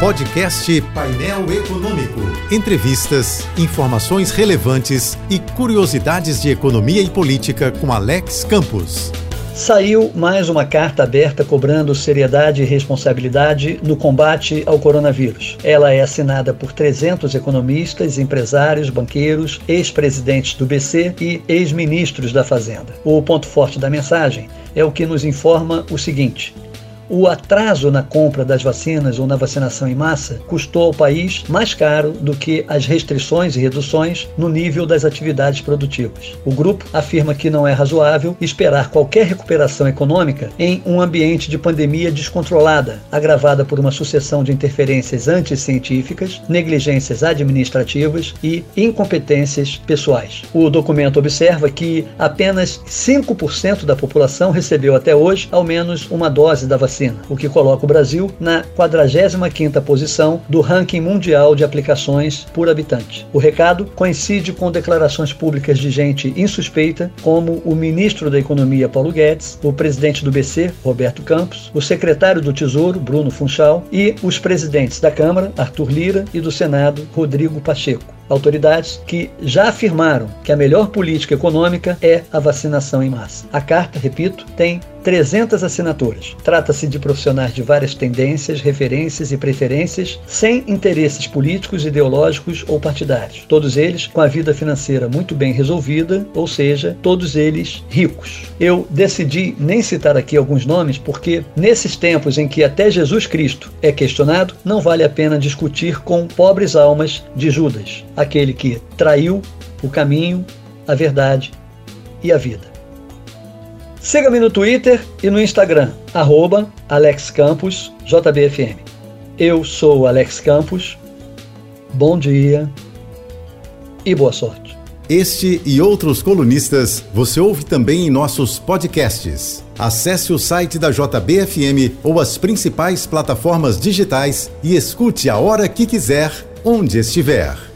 Podcast Painel Econômico. Entrevistas, informações relevantes e curiosidades de economia e política com Alex Campos. Saiu mais uma carta aberta cobrando seriedade e responsabilidade no combate ao coronavírus. Ela é assinada por 300 economistas, empresários, banqueiros, ex-presidentes do BC e ex-ministros da Fazenda. O ponto forte da mensagem é o que nos informa o seguinte: o atraso na compra das vacinas ou na vacinação em massa custou ao país mais caro do que as restrições e reduções no nível das atividades produtivas. O grupo afirma que não é razoável esperar qualquer recuperação econômica em um ambiente de pandemia descontrolada, agravada por uma sucessão de interferências anticientíficas, negligências administrativas e incompetências pessoais. O documento observa que apenas 5% da população recebeu até hoje ao menos uma dose da vacina vacina, o que coloca o Brasil na 45ª posição do ranking mundial de aplicações por habitante. O recado coincide com declarações públicas de gente insuspeita, como o ministro da Economia Paulo Guedes, o presidente do BC, Roberto Campos, o secretário do Tesouro, Bruno Funchal, e os presidentes da Câmara, Arthur Lira, e do Senado, Rodrigo Pacheco autoridades que já afirmaram que a melhor política econômica é a vacinação em massa. A carta, repito, tem 300 assinaturas. Trata-se de profissionais de várias tendências, referências e preferências, sem interesses políticos, ideológicos ou partidários. Todos eles com a vida financeira muito bem resolvida, ou seja, todos eles ricos. Eu decidi nem citar aqui alguns nomes porque, nesses tempos em que até Jesus Cristo é questionado, não vale a pena discutir com pobres almas de Judas, aquele que traiu o caminho, a verdade e a vida. Siga-me no Twitter e no Instagram, AlexCamposJBFM. Eu sou Alex Campos. Bom dia e boa sorte. Este e outros colunistas você ouve também em nossos podcasts. Acesse o site da JBFM ou as principais plataformas digitais e escute a hora que quiser, onde estiver.